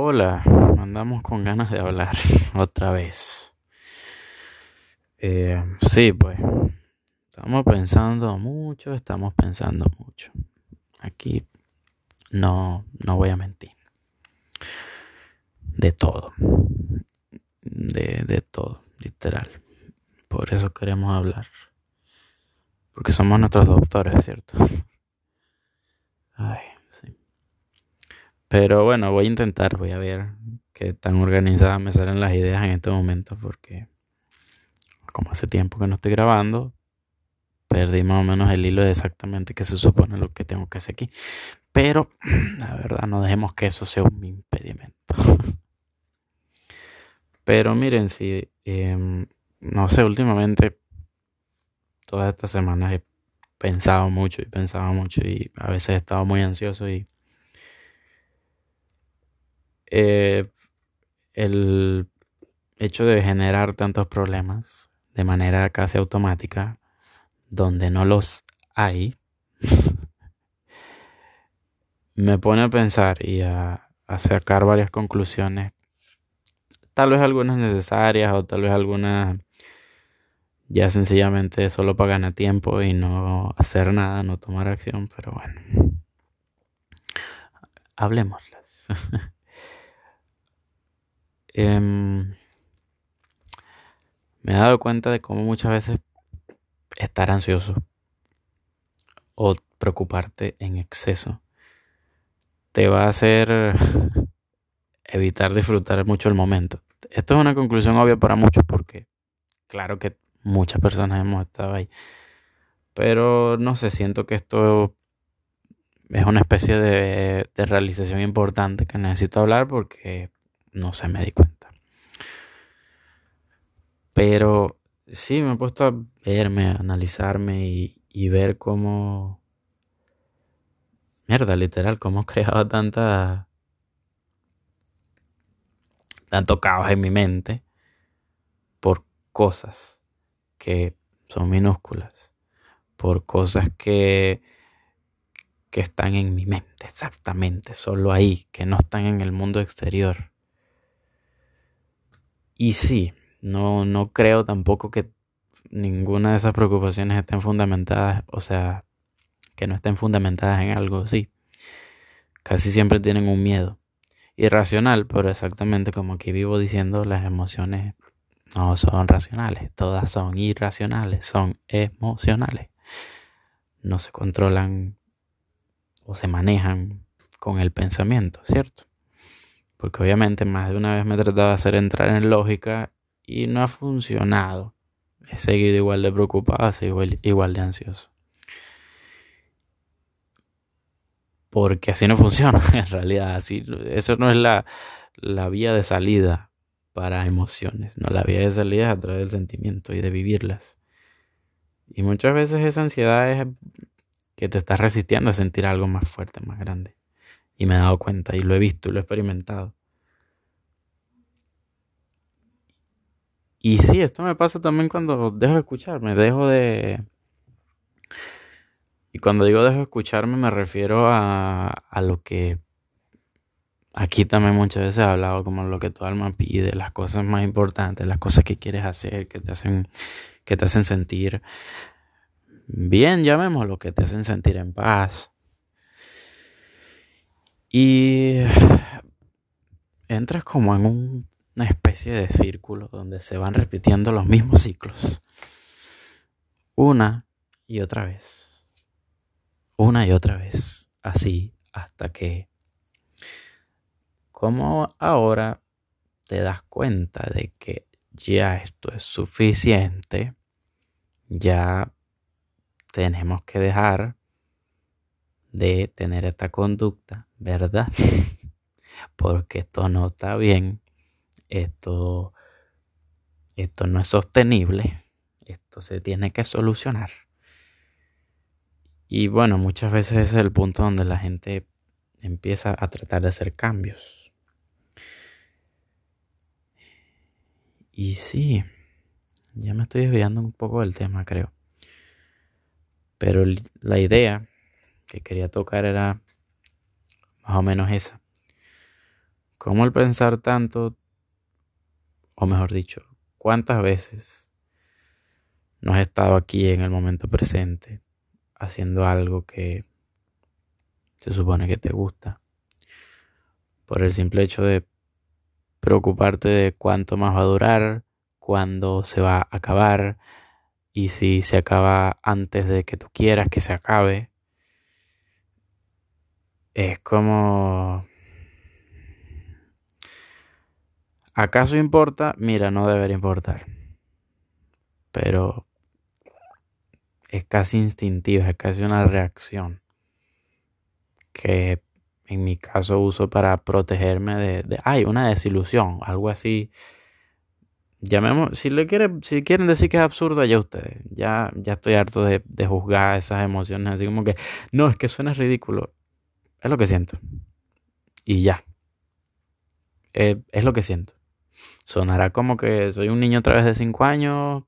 Hola, andamos con ganas de hablar otra vez. Eh, sí, pues, estamos pensando mucho, estamos pensando mucho. Aquí no, no voy a mentir. De todo. De, de todo, literal. Por eso queremos hablar. Porque somos nuestros doctores, ¿cierto? Ay. Pero bueno, voy a intentar, voy a ver qué tan organizadas me salen las ideas en este momento, porque como hace tiempo que no estoy grabando, perdí más o menos el hilo de exactamente qué se supone lo que tengo que hacer aquí. Pero la verdad, no dejemos que eso sea un impedimento. Pero miren, si, em, no sé, últimamente, todas estas semanas he pensado mucho y pensado mucho y a veces he estado muy ansioso y eh, el hecho de generar tantos problemas de manera casi automática, donde no los hay, me pone a pensar y a, a, sacar varias conclusiones, tal vez algunas necesarias o tal vez algunas ya sencillamente solo para ganar tiempo y no hacer nada, no tomar acción, pero bueno, hablemoslas. Em, me he dado cuenta de cómo muchas veces estar ansioso o preocuparte en exceso te va a hacer evitar disfrutar mucho el momento. Esto es una conclusión obvia para muchos porque claro que muchas personas hemos estado ahí. Pero no sé, siento que esto es una especie de, de realización importante que necesito hablar porque no sé, me di cuenta. Pero sí, me he puesto a verme, a analizarme y, ver cómo... Mierda, literal, cómo creado tanta... tanto caos en mi mente por cosas que son minúsculas, por cosas que que están en mi mente, exactamente, solo ahí, que no están en el mundo exterior. Y sí, no, no creo tampoco que ninguna de esas preocupaciones estén fundamentadas, o sea, que no estén fundamentadas en algo, sí. Casi siempre tienen un miedo. Irracional, pero exactamente como aquí vivo diciendo, las emociones no son racionales, todas son irracionales, son emocionales. No se controlan o se manejan con el pensamiento, ¿cierto? Porque obviamente más de una vez me he tratado de hacer entrar en lógica y no ha funcionado. He seguido igual de preocupado, igual, igual de ansioso. Porque así no funciona en realidad. Así, eso no es la, la vía de salida para emociones. No, la vía de salida es a través del sentimiento y de vivirlas. Y muchas veces esa ansiedad es que te estás resistiendo a sentir algo más fuerte, más grande. Y me he dado cuenta y lo he visto y lo he experimentado. Y sí, esto me pasa también cuando dejo de escucharme, dejo de... Y cuando digo dejo de escucharme me refiero a, a lo que aquí también muchas veces he hablado como lo que tu alma pide, las cosas más importantes, las cosas que quieres hacer, que te hacen, que te hacen sentir bien, llamémoslo, que te hacen sentir en paz. Y entras como en un, una especie de círculo donde se van repitiendo los mismos ciclos. Una y otra vez. Una y otra vez. Así hasta que, como ahora te das cuenta de que ya esto es suficiente, ya tenemos que dejar de tener esta conducta, ¿verdad? Porque esto no está bien, esto, esto no es sostenible, esto se tiene que solucionar. Y bueno, muchas veces ese es el punto donde la gente empieza a tratar de hacer cambios. Y sí, ya me estoy desviando un poco del tema, creo. Pero la idea que quería tocar era más o menos esa. cómo el pensar tanto, o mejor dicho, cuántas veces no has estado aquí en el momento presente haciendo algo que se supone que te gusta, por el simple hecho de preocuparte de cuánto más va a durar, cuándo se va a acabar y si se acaba antes de que tú quieras que se acabe. Es como... ¿Acaso importa? Mira, no debería importar. Pero es casi instintivo, es casi una reacción que en mi caso uso para protegerme de, de ay, una desilusión, algo así. Llamemos, si le quieren, si quieren decir que es absurdo, ya ustedes. Ya, ya estoy harto de, de juzgar esas emociones, así como que, no, es que suena ridículo. Es lo que siento. Y ya. Eh, es lo que siento. Sonará como que soy un niño a través de 5 años,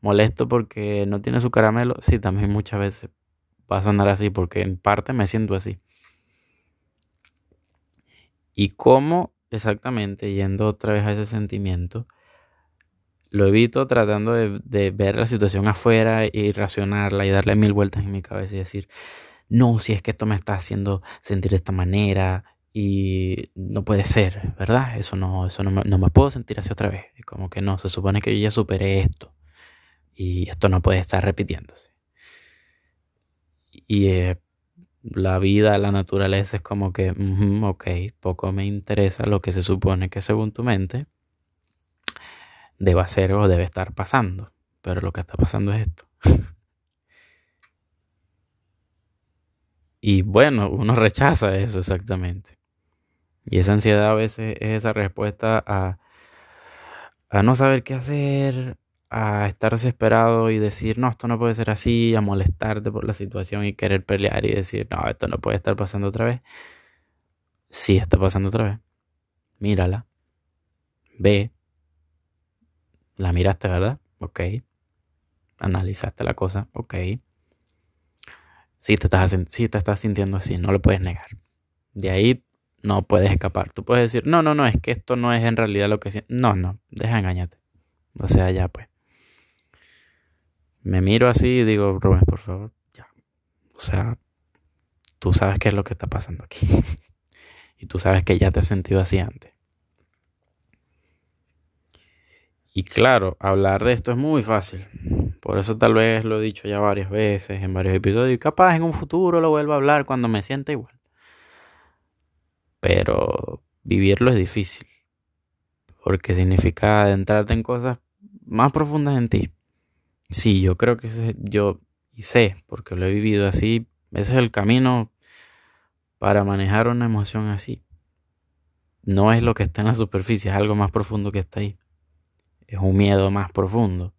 molesto porque no tiene su caramelo. Sí, también muchas veces va a sonar así porque en parte me siento así. Y cómo exactamente, yendo otra vez a ese sentimiento, lo evito tratando de, ver la situación afuera y racionarla y darle mil vueltas en mi cabeza y decir, no, si es que esto me está haciendo sentir de esta manera y no puede ser, ¿verdad? Eso no, eso no me, no me puedo sentir así otra vez. Como que no, se supone que yo ya superé esto y esto no puede estar repitiéndose. Y eh, la vida, la naturaleza es como que, ok, poco me interesa lo que se supone que según tu mente debe ser o debe estar pasando. Pero lo que está pasando es esto. y bueno, uno rechaza eso exactamente. Y esa ansiedad a veces es esa respuesta a, a no saber qué hacer, a estar desesperado y decir, no, esto no puede ser así, a molestarte por la situación y querer pelear y decir, no, esto no puede estar pasando otra vez. Sí, está pasando otra vez. Mírala. Ve. La miraste, ¿verdad? Ok. Analizaste la cosa. Ok. Sí te, estás, sí te estás sintiendo así, no lo puedes negar. De ahí no puedes escapar. Tú puedes decir, no, no, no, es que esto no es en realidad lo que... No, no, deja engañarte. O sea, ya pues me miro así y digo, Rubén, por favor, ya. O sea, tú sabes qué es lo que está pasando aquí. y tú sabes que ya te has sentido así antes. Y claro, hablar de esto es muy fácil. Por eso tal vez lo he dicho ya varias veces en varios episodios. Y capaz en un futuro lo vuelvo a hablar cuando me sienta igual. Pero vivirlo es difícil. Porque significa adentrarte en cosas más profundas en ti. Sí, yo creo que yo y sé, porque lo he vivido así, ese es el camino para manejar una emoción así. No es lo que está en la superficie, es algo más profundo que está ahí. Es un miedo más profundo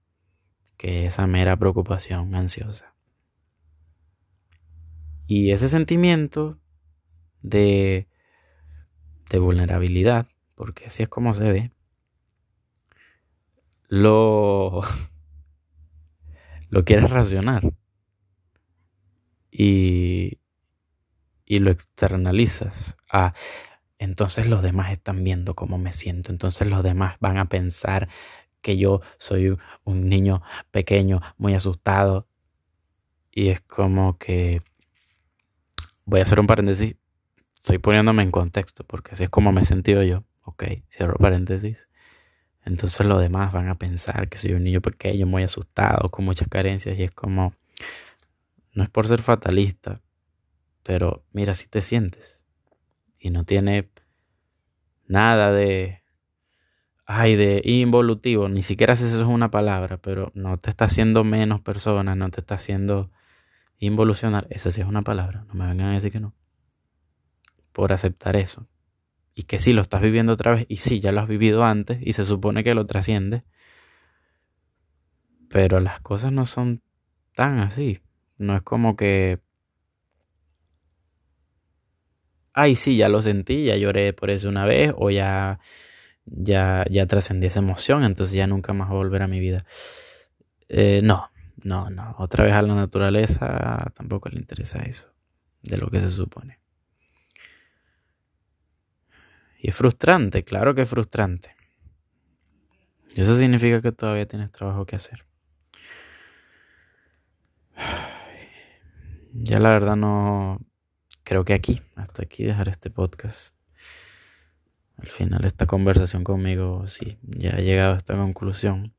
que esa mera preocupación ansiosa. Y ese sentimiento de, de vulnerabilidad, porque así es como se ve, lo lo quieres racionar y, y lo externalizas a entonces los demás están viendo cómo me siento, entonces los demás van a pensar que yo soy un niño pequeño, muy asustado. Y es como que voy a hacer un paréntesis, estoy poniéndome en contexto, porque así es como me he sentido yo. Ok, cierro paréntesis. Entonces los demás van a pensar que soy un niño pequeño, muy asustado, con muchas carencias y es como, no es por ser fatalista, pero mira si te sientes y no tiene nada de, ay, de involutivo, ni siquiera si eso es una palabra, pero no te está haciendo menos persona, no te está haciendo involucionar, esa sí es una palabra, no me vengan a decir que no, por aceptar eso y que sí lo estás viviendo otra vez y sí, ya lo has vivido antes y se supone que lo trasciende. Pero las cosas no son tan así. No es como que... Ay, sí, ya lo sentí, ya lloré por eso una vez o ya ya ya trascendí esa emoción, entonces ya nunca más va a volver a mi vida. Eh, no, no, no. Otra vez a la naturaleza tampoco le interesa eso de lo que se supone. Y es frustrante, claro que es frustrante. Y eso significa que todavía tienes trabajo que hacer. Ya la verdad no creo que aquí, hasta aquí dejar este podcast. Al final esta conversación conmigo, sí, ya he llegado a esta conclusión.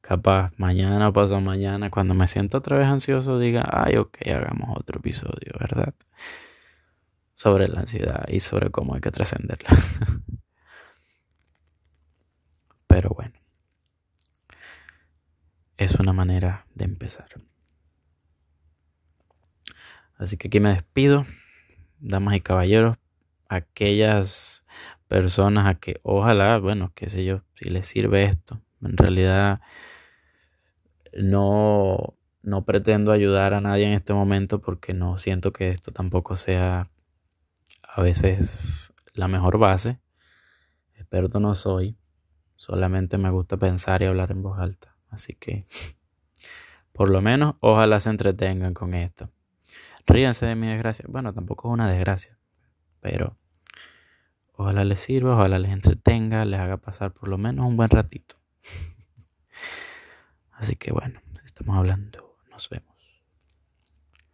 Capaz mañana o pasado mañana, cuando me sienta otra vez ansioso, diga, ay, ok, hagamos otro episodio, ¿verdad? Sobre la ansiedad y sobre cómo hay que trascenderla. Pero bueno, es una manera de empezar. Así que aquí me despido, damas y caballeros, aquellas personas a que ojalá, bueno, qué sé yo, si les sirve esto. En realidad no, no pretendo ayudar a nadie en este momento porque no siento que esto tampoco sea a veces la mejor base. Experto no soy, solamente me gusta pensar y hablar en voz alta. Así que, por lo menos, ojalá se entretengan con esto. Ríanse de mi desgracia. Bueno, tampoco es una desgracia, pero ojalá les sirva, ojalá les entretenga, les haga pasar por lo menos un buen ratito. Así que bueno, estamos hablando, nos vemos.